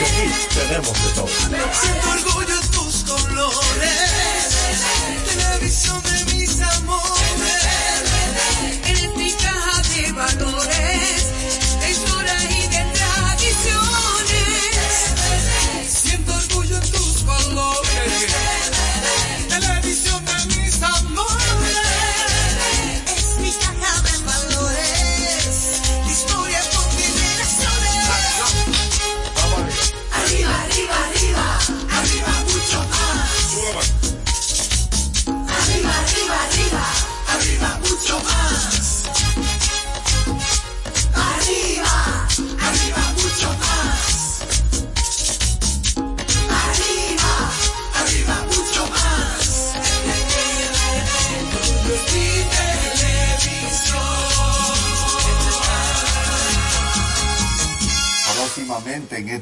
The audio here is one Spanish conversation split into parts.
porque aquí tenemos de todo. Siento orgullo en tus colores, televisión de mis amores,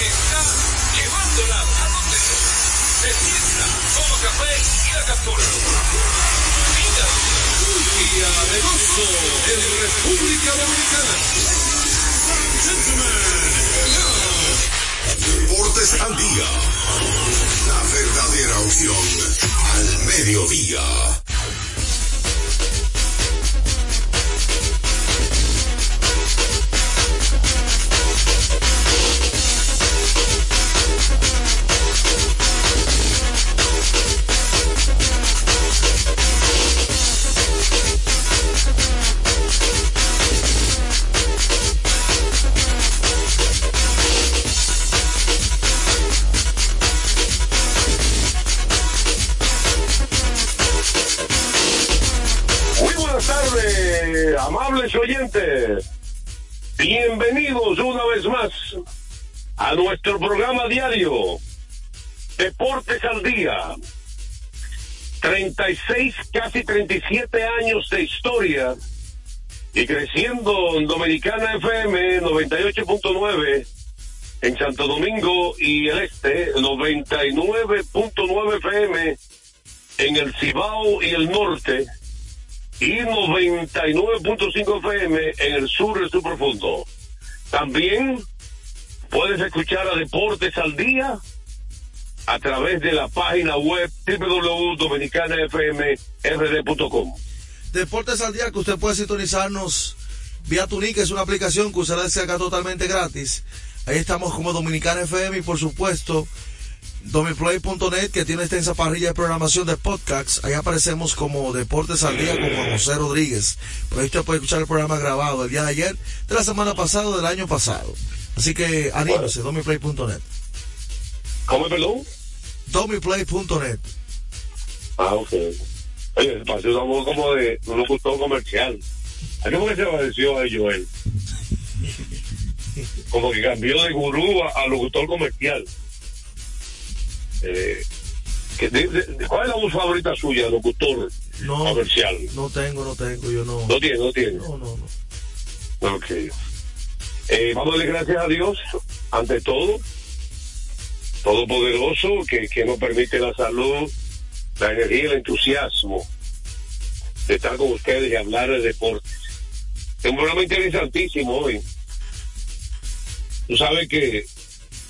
Está llevándola a donde sienta. Toma café y la captura. Mira. Día de gozo en República Dominicana. Deportes al día. La verdadera opción al mediodía. Día. 36, casi 37 años de historia y creciendo en Dominicana FM 98.9 en Santo Domingo y el Este, 99.9 FM en el Cibao y el Norte y 99.5 FM en el sur del sur profundo. También puedes escuchar a Deportes al Día a través de la página web www.dominicanafmrd.com. Deportes al día que usted puede sintonizarnos vía Tunica, es una aplicación que usted la descarga totalmente gratis. Ahí estamos como Dominicana FM y por supuesto domiplay.net que tiene extensa parrilla de programación de podcasts. Ahí aparecemos como Deportes al Día con Juan José Rodríguez. Por ahí usted puede escuchar el programa grabado el día de ayer, de la semana pasada, del año pasado. Así que anímese, domiplay.net. ¿Cómo, perdón? domiplay.net. Ah, ok. Oye, el paseo somos como de un locutor comercial. ¿A cómo que se pareció a Joel? Como que cambió de gurú a, a locutor comercial. Eh, que de- de- ¿Cuál es la voz favorita suya, locutor No, comercial? no tengo, no tengo, yo no. No tiene, no tiene. No, no, no. Ok. Eh, vamos a darle gracias a Dios, ante todo, Todopoderoso, que, que nos permite la salud, la energía y el entusiasmo de estar con ustedes y hablar de deportes. Es un programa interesantísimo hoy. Tú sabes que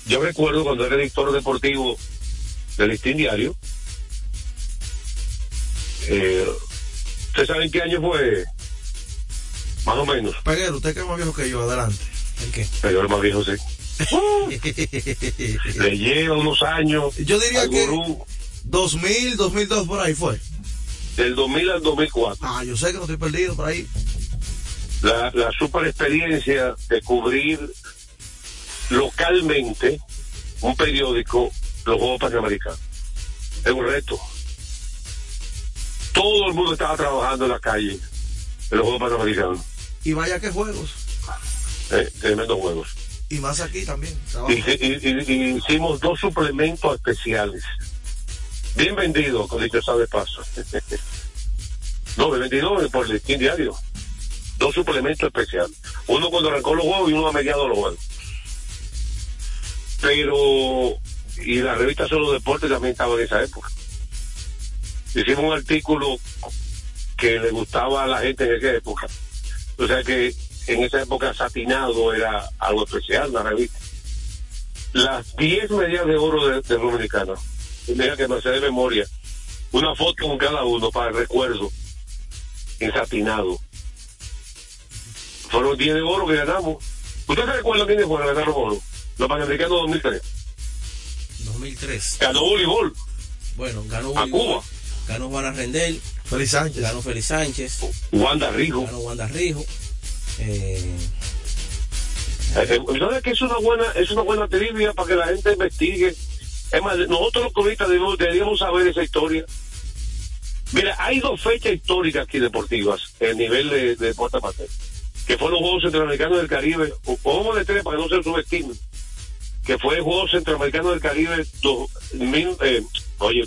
yo recuerdo cuando era editor deportivo del Listín Diario, eh, ¿ustedes saben qué año fue? Más o menos. Peguero, usted que es más viejo que yo, adelante. ¿En qué? El más viejo sí. Le lleva unos años. Yo diría que gurú 2000, 2002 por ahí fue. del 2000 al 2004. Ah, yo sé que no estoy perdido por ahí. La, la super experiencia de cubrir localmente un periódico los Juegos Panamericanos. Es un reto. todo el mundo estaba trabajando en la calle, en los Juegos Panamericanos. Y vaya que juegos. Eh, tremendos juegos. Y más aquí también. Y, y- y- hicimos dos suplementos especiales. Bien vendidos, con dicho sea de paso. no, vendidos por el listín diario. Dos suplementos especiales. Uno cuando arrancó los juegos y uno a mediados de los juegos. Pero, y la revista Solo Deportes también estaba en esa época. Hicimos un artículo que le gustaba a la gente en esa época. O sea que en esa época satinado era algo especial, la revista. Las 10 medias de oro de, de Dominicana. Mira que me sé de memoria. Una foto con cada uno para el recuerdo. En satinado. Fueron 10 de oro que ganamos. ¿Usted se recuerda quiénes fueron a ganar los oro? Los Panamericanos 2003. 2003. Ganó voleibol. Bueno, ganó A Cuba. Ganó Juana Rendel, Feliz Sánchez. ganó Félix Sánchez, Wanda Rijo. ganó Wanda Rijo. Eh, Eh, ¿Sabes que es una buena es una buena trivia para que la gente investigue? Es más, nosotros los cronistas debemos, deberíamos saber esa historia. Mira, hay dos fechas históricas aquí deportivas el nivel de, de deporte amateur, que fueron los Juegos Centroamericanos del Caribe, o de tres para que no se subestimen, que fue el Juegos Centroamericanos del Caribe, do- mil, eh, oye,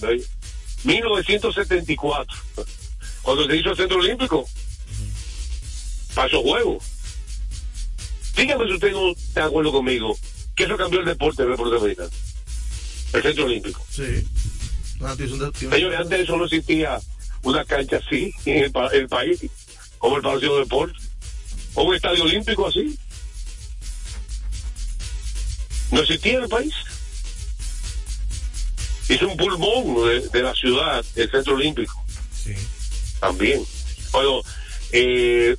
1974, cuando se hizo el Centro Olímpico, para esos Juegos. Dígame si usted no está de acuerdo conmigo, que eso cambió el deporte del deporte americano. El centro olímpico. Sí. Tiene- Señores, antes solo existía una cancha así en el, pa- el país, como el Palacio de Deportes, o un estadio olímpico así. No existía en el país. Es un pulmón de, de la ciudad, el centro olímpico. sí. También. Bueno, eh,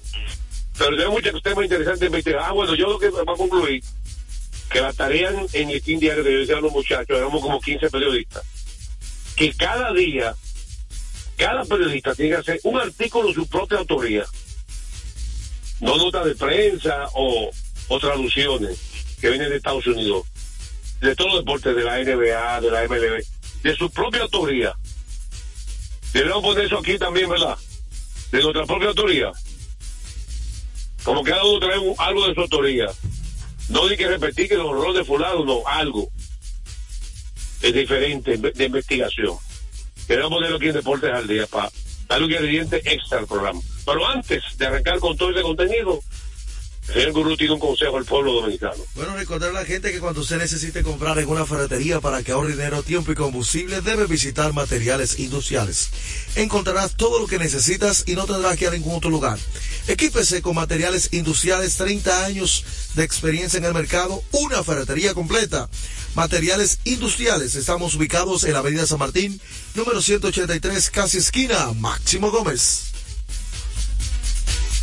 pero tengo muchos temas interesantes. Me dicen, Ah, bueno, yo lo que va a concluir, que la tarea en, el Team Diario que yo decía a los muchachos, éramos como 15 periodistas, que cada día, cada periodista tiene que hacer un artículo de su propia autoría. No notas de prensa o, o traducciones que vienen de Estados Unidos, de todos los deportes, de la NBA, de la MLB, de su propia autoría. Debemos poner eso aquí también, ¿verdad? De nuestra propia autoría. Como que cada uno trae algo de su autoría. No hay que repetir que los horrores de fulano, no, algo. Es diferente de investigación. Queremos ponerlo aquí en Deportes al Día para darle un ingrediente extra al programa. Pero antes de arrancar con todo ese contenido, el Gurú tiene un consejo al pueblo dominicano. Bueno, recordar a la gente que cuando usted necesite comprar en una ferretería para que ahorre dinero, tiempo y combustible, debe visitar materiales industriales. Encontrarás todo lo que necesitas y no tendrás que ir a ningún otro lugar. Equípese con materiales industriales, 30 años de experiencia en el mercado, una ferretería completa. Materiales industriales, estamos ubicados en la avenida San Martín, número 183, casi esquina, Máximo Gómez.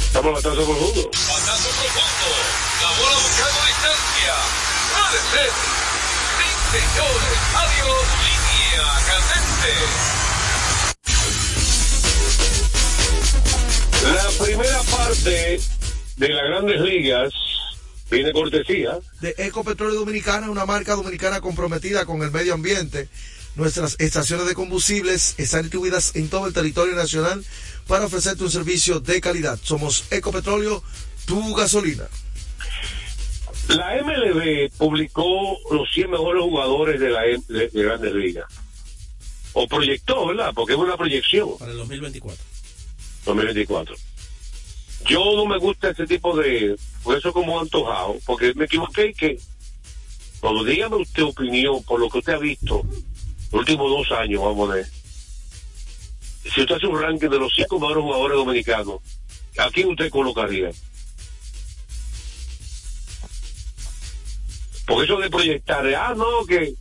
Estamos bastante profundo. Batazo profundo. La bola buscando distancia. Puede ser. Sí, señores. Adiós. Línea candente. La primera parte de las grandes ligas viene cortesía de Ecopetróleo Dominicana, una marca dominicana comprometida con el medio ambiente. Nuestras estaciones de combustibles están distribuidas en todo el territorio nacional para ofrecerte un servicio de calidad. Somos Ecopetróleo, tu gasolina. La MLB publicó los 100 mejores jugadores de la de, de Grandes Ligas. O proyectó, ¿verdad? Porque es una proyección Para el 2024. 2024. Yo no me gusta ese tipo de... Por eso como antojado, porque me equivoqué que... Cuando dígame usted opinión por lo que usted ha visto los últimos dos años, vamos a ver. Si usted hace un ranking de los cinco mejores jugadores dominicanos, ¿a quién usted colocaría? Porque eso de proyectar, ah, no, que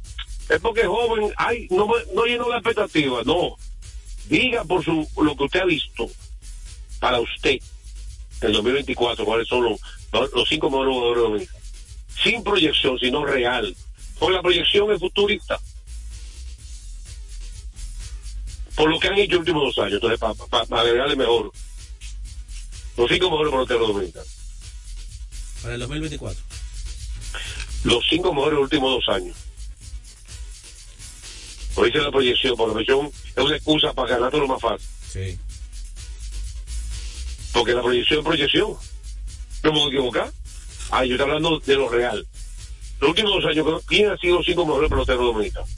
es porque es joven, ay, no, no llenó la expectativa, no. Diga por su lo que usted ha visto para usted en 2024 cuáles son los, los cinco mejores jugadores dominicanos. Sin proyección, sino real. Porque la proyección es futurista. Por lo que han hecho los últimos dos años, entonces para agregarle mejor. Los cinco mejores peloteros dominicanos. Para el 2024. los cinco mejores últimos dos años. Hoy dice la proyección, porque la proyección es una excusa para ganar todo lo más fácil. Sí. Porque la proyección es proyección. No me puedo equivocar. Ah, yo estoy hablando de lo real. Los últimos dos años, ¿quién ha sido los cinco mejores peloteros dominicanos?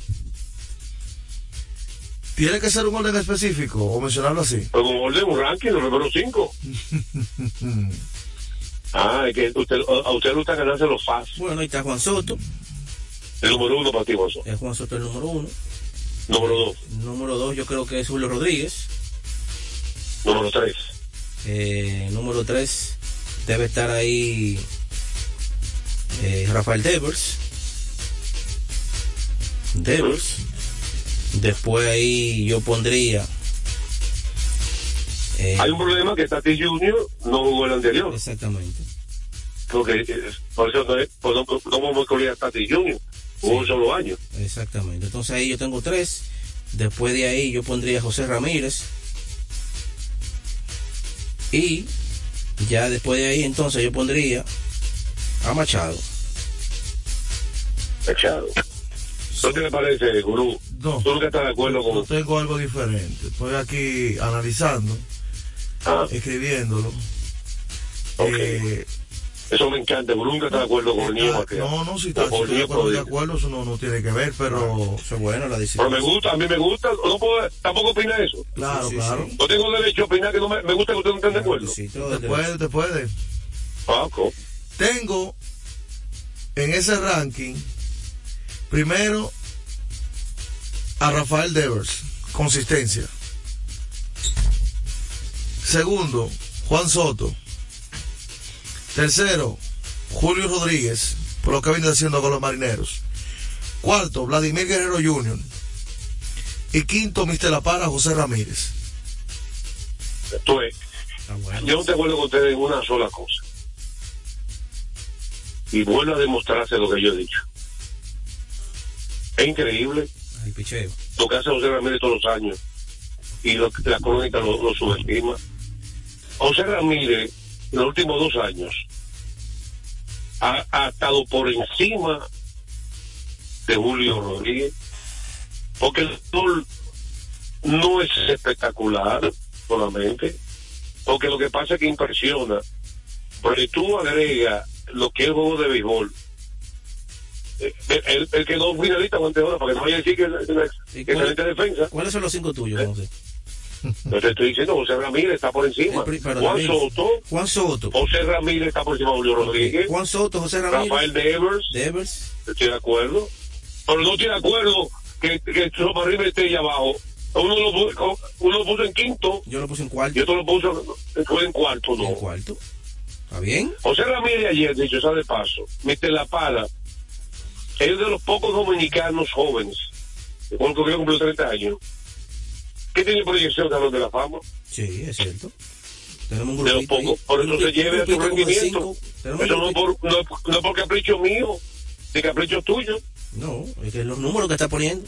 ¿Tiene que ser un orden específico o mencionarlo así? Pues como orden, un ranking, los primeros cinco. ah, es que usted, a usted le gusta ganarse los fast. Bueno, ahí está Juan Soto. El número uno para ti, Gonzo. Es Juan Soto el número uno. Número dos. Número dos yo creo que es Julio Rodríguez. Número tres. Eh, número tres debe estar ahí eh, Rafael Devers. Devers. Después ahí yo pondría. eh, Hay un problema que Tati Junior no jugó el anterior. Exactamente. Porque eh, por eso no, es- pues no, no vamos a a Tati Junior. Jugó un solo año. Exactamente. Entonces ahí yo tengo tres. Después de ahí yo pondría a José Ramírez. Y ya después de ahí entonces yo pondría a Machado. Echado. ¿No te parece, Gurú? No. ¿Tú nunca estás de acuerdo Yo con...? tengo algo diferente. Estoy aquí analizando, Ah, escribiéndolo. Eh, Eso me encanta. Gurú nunca está de acuerdo con el niño no, no, si está si de acuerdo, de acuerdo, eso no, no tiene que ver, pero Eso es bueno la Pero decisión. me gusta, a mí me gusta. No puedo, tampoco opina eso. claro, Sí, claro. sí. No tengo derecho a opinar que no me, me gusta que ustedes no estén de acuerdo. Sí, Te puede, te puede. Paco. Tengo en ese ranking, primero, a Rafael Devers, consistencia. Segundo, Juan Soto. Tercero, Julio Rodríguez, por lo que viene haciendo con los marineros. Cuarto, Vladimir Guerrero Jr. Y quinto, Mr. La Para, José Ramírez. Está bueno. yo no te acuerdo con ustedes en una sola cosa. Y vuelvo a demostrarse lo que yo he dicho. Es increíble picheo. lo que hace José Ramírez todos los años. Y la crónica lo, lo subestima. José Ramírez, en los últimos dos años, ha, estado por encima de Julio Rodríguez. Porque el gol no es espectacular solamente. Porque lo que pasa es que impresiona. Porque tú agregas lo que es juego de béisbol. Él, él- quedó finalista con ahora para que no vaya a decir que es una ¿Y que cuál- excelente defensa. ¿Cuáles son los cinco tuyos, José? No te estoy diciendo, José Ramírez está por encima. Pri- Juan Soto, Juan Soto. José Ramírez está por encima de Julio Rodríguez. Juan Soto, José Ramírez. Rafael Devers, Devers. estoy de acuerdo. Pero no estoy de acuerdo que, que Sopa River esté ahí abajo. Uno lo, puso, uno lo puso en quinto Yo lo puse en cuarto. y otro lo puso fue en cuarto, En no. cuarto. ¿Está bien? José Ramírez ayer, dicho sea de paso, Mr. La Pala, es de los pocos dominicanos jóvenes, igual que cumplió 30 años, que tiene proyección de los de la fama. Sí, es cierto. Tenemos un de los pocos, por eso se lleve a de rendimiento. Eso no, por, no, no por capricho mío, ni capricho tuyo. No, es que los números que está poniendo.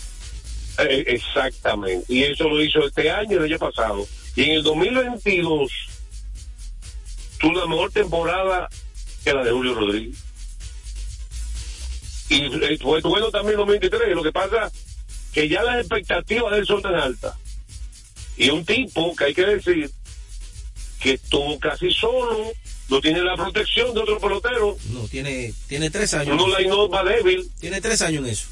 Eh, exactamente. Y eso lo hizo este año el año pasado. Y en el 2022 tuvo una mejor temporada que la de Julio Rodríguez. Y eh, fue bueno también en el 2023. Lo que pasa que ya las expectativas de él son tan altas. Y un tipo que hay que decir que estuvo casi solo, no tiene la protección de otro pelotero, No, tiene, tiene tres años. uno la débil, Tiene tres años en eso.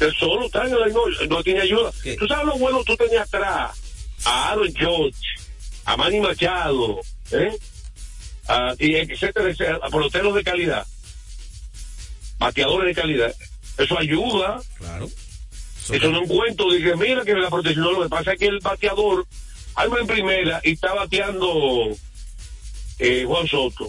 él solo está en el no, no tiene ayuda. ¿Qué? Tú sabes lo bueno tú tenías atrás a Aaron George, a Manny Machado, ¿eh? A- y etcétera, etcétera, a peloteros de calidad, bateadores de calidad. Eso ayuda. Claro. Eso no es un cuento. Dije, mira que la protección, no, lo que pasa es que el bateador, algo en primera y está bateando eh, Juan Soto.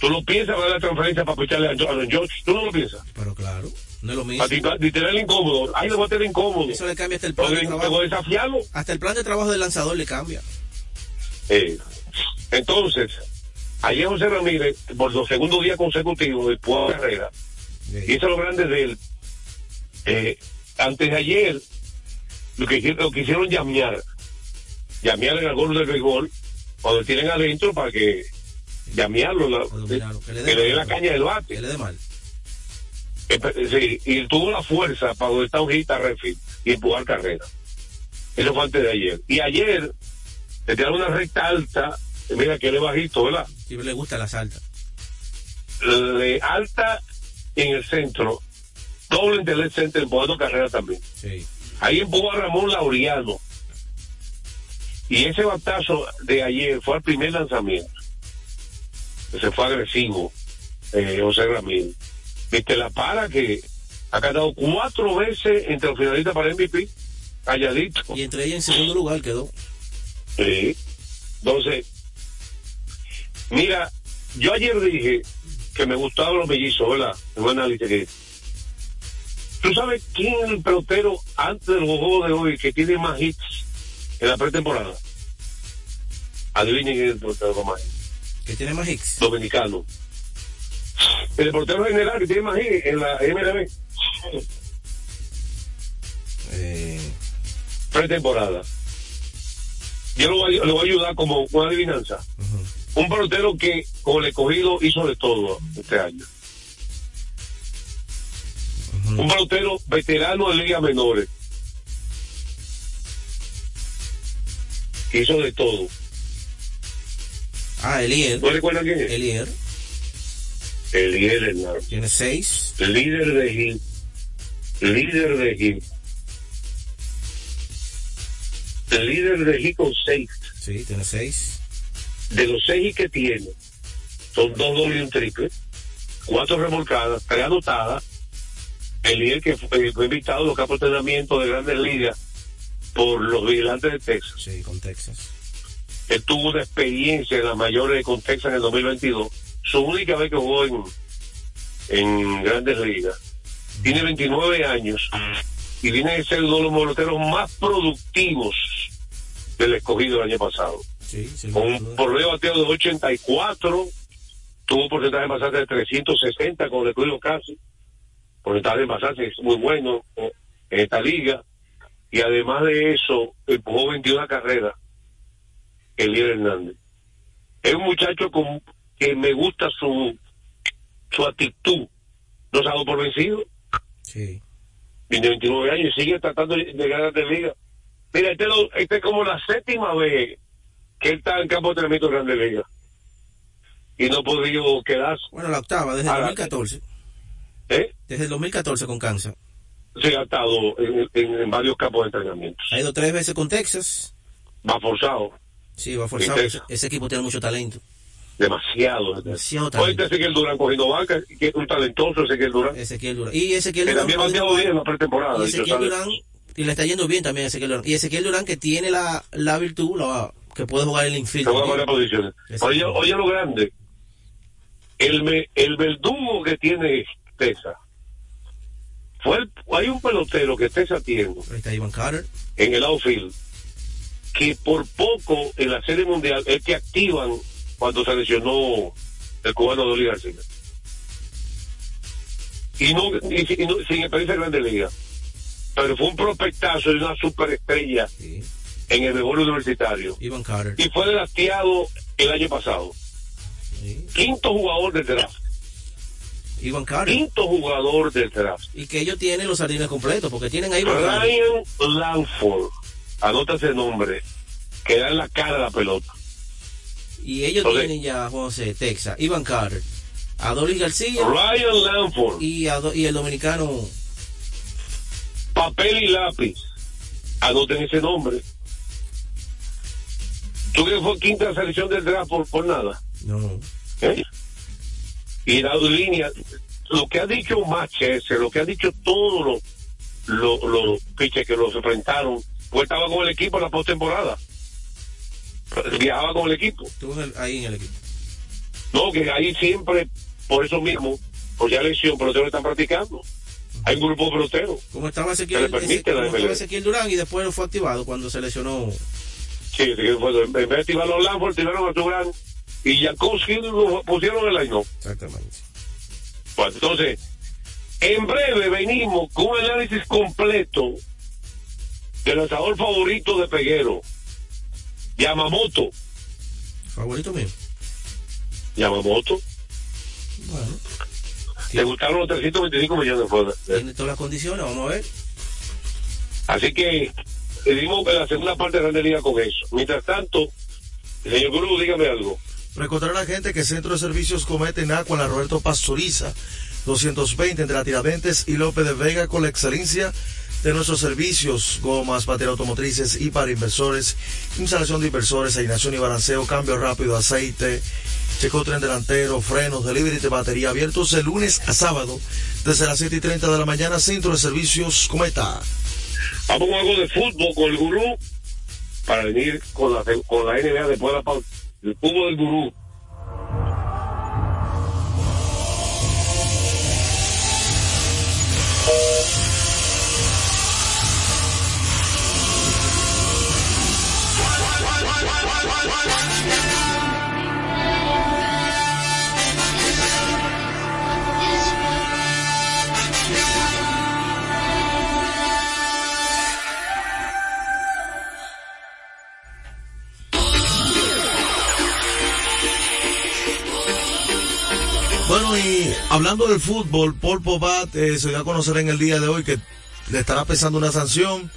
Tú lo piensas para la transferencia para picharle a George. Tú no lo piensas. Pero claro, no es lo mismo. A ti, a ti te da el incómodo. Ahí lo va a tener incómodo. Eso le cambia hasta el plan de trabajo. desafiarlo. Hasta el plan de trabajo del lanzador le cambia. Eh, entonces, ayer José Ramírez, por los segundos días consecutivos de de carrera, hizo lo grande de él. Eh, antes de ayer, lo que, hicieron- lo que hicieron llamear, llamear en el gol del béisbol, cuando tienen adentro para que llamearlo, la- dominarlo, que le que le dé la caña del Que bate. le dé mal. Eh, Sí, y tuvo la fuerza para donde está un hit a Redfield y empujar carrera. Eso fue antes de ayer. Y ayer le tiraron una recta alta, y mira que él es bajito, ¿verdad? Sí, le gusta las altas. Le alta en el centro, doble en el center, empujando carrera también. Sí. Ahí empujó a Ramón Laureano. Y ese batazo de ayer fue el primer lanzamiento. Se fue agresivo, eh, José Ramírez. Viste la para que ha ganado cuatro veces entre los finalistas para MVP, calladito. Y entre ellas en segundo lugar quedó. Sí. Entonces, mira, yo ayer dije que me gustaban los mellizos, ¿verdad? Un análisis que ¿Tú sabes quién es el pelotero antes del juego de hoy que tiene más hits en la pretemporada? Adivinen quién es el pelotero con más hits. Que tiene más hits. Dominicano. El pelotero general que tiene más hits en la MLB. Eh, Pretemporada. Yo lo voy, a- lo voy a ayudar como una adivinanza. Un pelotero que con el escogido hizo de todo este año. Un pelotero veterano de ligas menores. Que hizo de todo. ah, Elier. ¿No recuerdan quién es? Elier. Eliel Hernández. Tiene seis. Líder de hit. Líder de hit. Líder de hit con seis. Sí, tiene seis. De los seis que tiene, son dos dobles y un triple. Cuatro remolcadas, tres anotadas. El líder que fue, fue invitado a los campos de entrenamiento de grandes ligas por los vigilantes de Texas. Sí, con Texas. Él tuvo una experiencia en las mayores con Texas en el 2022. Su única vez que jugó en, en grandes ligas. Tiene 29 años y viene a ser uno de los moloteros más productivos del escogido el año pasado. Sí, sí. Con un promedio bateo de 84, tuvo un porcentaje de pasaje de 360 con el escogido casi. Porcentaje de es muy bueno en esta liga. Y además de eso, empujó 21 carreras Eliel Hernández. Es un muchacho con, que me gusta su, su actitud. No se ha dado por vencido. Sí. Tiene 29 años y sigue tratando de ganar de liga. Mira, este, lo- este es como la séptima vez que él está en campo de entrenamiento de Grandes Ligas. Y no podido quedarse. Bueno, la octava, desde el Ahora, 2014. ¿eh? Desde el 2014 con Kansas. Se ha estado en, en- en varios campos de entrenamiento. Ha ido tres veces con Texas. Va forzado. Sí, va forzado. Ese, equipo tiene mucho talento. Demasiado. Demasiado talento. está Ezequiel Durán cogiendo banca, que es un talentoso Ezequiel Durán. Ezequiel Durán. Y Ezequiel Que Durán. también ha bien en la pretemporada. Y Ezequiel. Durán, y le está yendo bien también a Ezequiel Durán. Y Ezequiel Durán que tiene la, la virtud, la- que puede jugar el infield. Posiciones. Oye, oye lo grande. El, me- el verdugo que tiene Tesa. Fue el- hay un pelotero que Tesa tiene está Ivan Carter. en el outfield que por poco en la serie mundial es que activan cuando se lesionó el cubano Dolly García. Y no, y no- sin experiencia en Grande Liga. Pero fue un prospectazo y una superestrella Sí. En el mejor universitario. Ivan Carter. Y fue drafteado el año pasado. Sí. Quinto jugador del draft. Ivan Carter. Quinto jugador del draft. Y que ellos tienen los sardines completos, porque tienen a Ivan Carter. Ryan Lanford. Anota ese nombre. Que da en la cara a la pelota. Y ellos tienen ya, José, Texas, Ivan Carter, Adolis García Ryan Lanford. y el dominicano. papel y lápiz. Anoten ese nombre. ¿Tú crees que fue quinta selección del draft por, por nada? No. ¿Eh? Y dado línea, lo que ha dicho Machese, lo que ha dicho todos los los los pitchers que los enfrentaron, pues estaba con el equipo en la postemporada. Viajaba con el equipo. Estuvo ahí en el equipo. No, que ahí siempre, por eso mismo, por ya lesión, peloteros están practicando. Hay un grupo de peloteros. Como estaba Ezequiel, la. Ezequiel Durán y después fue activado cuando se lesionó. Sí, sí, fue, en vez de activar los Lanford, activaron a Durán y Jankowski lo pusieron el line Exactamente. Bueno, entonces, en breve venimos con un análisis completo del lanzador favorito de Peguero, Yamamoto. Favorito mío. Yamamoto. Bueno, Le gustaron los 325 millones de dólares. tiene todas las condiciones, vamos a ver. Así que seguimos en la segunda parte de Grande Liga con eso. Mientras tanto, señor Gurú, dígame algo. Recordar a la gente que Centro de Servicios Cometa en Agua, la Roberto Pastoriza, 220 entre la Tiradentes y López de Vega con la excelencia de nuestros servicios, gomas, baterías automotrices y para inversores, instalación de inversores, asignación y balanceo, cambio rápido, aceite, checo tren delantero, frenos, delivery de batería abiertos de lunes a sábado desde las 7 y 30 de la mañana, Centro de Servicios Cometa. Vamos con algo de fútbol con el Gurú para venir con la, con la NBA después de la pausa. El fútbol del Gurú. Hablando del fútbol, Paul Pobat eh, se dio a conocer en el día de hoy que le estará pesando una sanción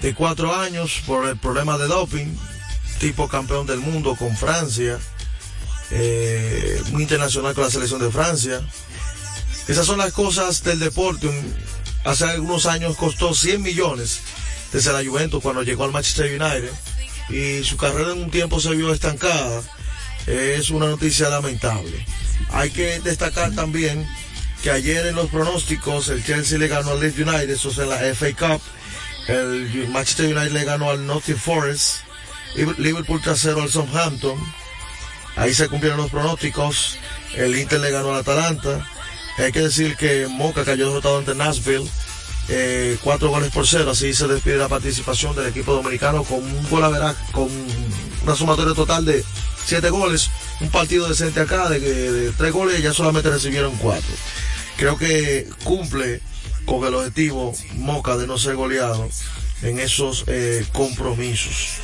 de cuatro años por el problema de doping, tipo campeón del mundo con Francia, eh, muy internacional con la selección de Francia. Esas son las cosas del deporte. Hace algunos años costó 100 millones desde la Juventus cuando llegó al Manchester United y su carrera en un tiempo se vio estancada. Es una noticia lamentable. Hay que destacar también que ayer en los pronósticos el Chelsea le ganó al Leeds United, eso es en la FA Cup. El Manchester United le ganó al Nottingham Forest. Liverpool trasero al Southampton. Ahí se cumplieron los pronósticos. El Inter le ganó al Atalanta. Hay que decir que Moca cayó derrotado ante Nashville. eh, cuatro goles por cero. Así se despide la participación del equipo dominicano con un gol a veraz, con una sumatoria total de siete goles. Un partido decente acá de, de tres goles ya solamente recibieron cuatro. Creo que cumple con el objetivo Moca de no ser goleado en esos eh, compromisos.